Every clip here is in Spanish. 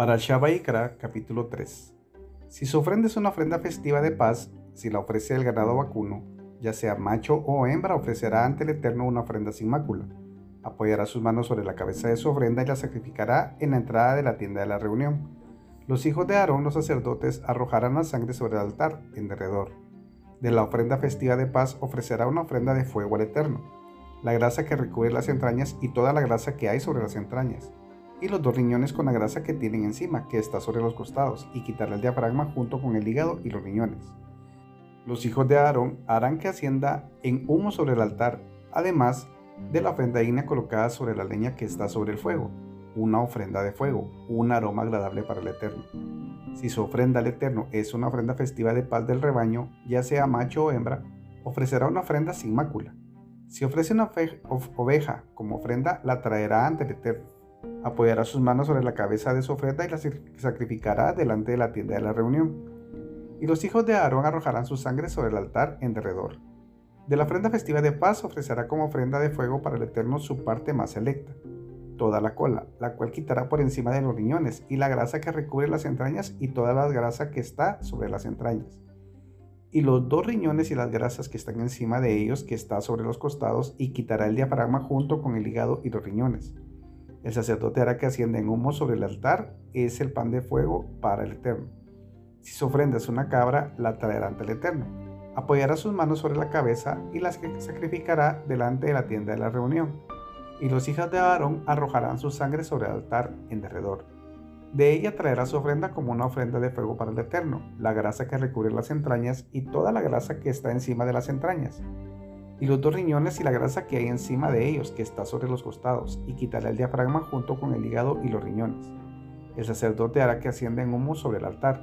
Para Shabbat capítulo 3. Si su ofrenda es una ofrenda festiva de paz, si la ofrece el ganado vacuno, ya sea macho o hembra, ofrecerá ante el Eterno una ofrenda sin mácula. Apoyará sus manos sobre la cabeza de su ofrenda y la sacrificará en la entrada de la tienda de la reunión. Los hijos de Aarón, los sacerdotes, arrojarán la sangre sobre el altar en derredor. De la ofrenda festiva de paz ofrecerá una ofrenda de fuego al Eterno, la grasa que recubre las entrañas y toda la grasa que hay sobre las entrañas y los dos riñones con la grasa que tienen encima, que está sobre los costados, y quitarle el diafragma junto con el hígado y los riñones. Los hijos de Aarón harán que ascienda en humo sobre el altar, además de la ofrenda ígnea colocada sobre la leña que está sobre el fuego, una ofrenda de fuego, un aroma agradable para el Eterno. Si su ofrenda al Eterno es una ofrenda festiva de paz del rebaño, ya sea macho o hembra, ofrecerá una ofrenda sin mácula. Si ofrece una oveja como ofrenda, la traerá ante el Eterno Apoyará sus manos sobre la cabeza de su ofrenda y la sacrificará delante de la tienda de la reunión. Y los hijos de Aarón arrojarán su sangre sobre el altar en derredor. De la ofrenda festiva de paz ofrecerá como ofrenda de fuego para el Eterno su parte más selecta, toda la cola, la cual quitará por encima de los riñones, y la grasa que recubre las entrañas y toda la grasa que está sobre las entrañas. Y los dos riñones y las grasas que están encima de ellos, que está sobre los costados, y quitará el diafragma junto con el hígado y los riñones el sacerdote hará que ascienda en humo sobre el altar, es el pan de fuego para el Eterno. Si su ofrenda es una cabra, la traerá ante el Eterno. Apoyará sus manos sobre la cabeza y las sacrificará delante de la tienda de la reunión. Y los hijos de Aarón arrojarán su sangre sobre el altar en derredor. De ella traerá su ofrenda como una ofrenda de fuego para el Eterno, la grasa que recubre las entrañas y toda la grasa que está encima de las entrañas y los dos riñones y la grasa que hay encima de ellos, que está sobre los costados, y quitará el diafragma junto con el hígado y los riñones. El sacerdote hará que ascienda en humo sobre el altar.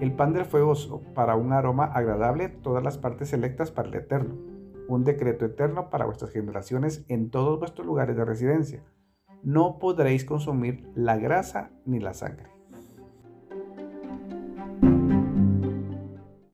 El pan del fuego para un aroma agradable, todas las partes selectas para el eterno. Un decreto eterno para vuestras generaciones en todos vuestros lugares de residencia. No podréis consumir la grasa ni la sangre.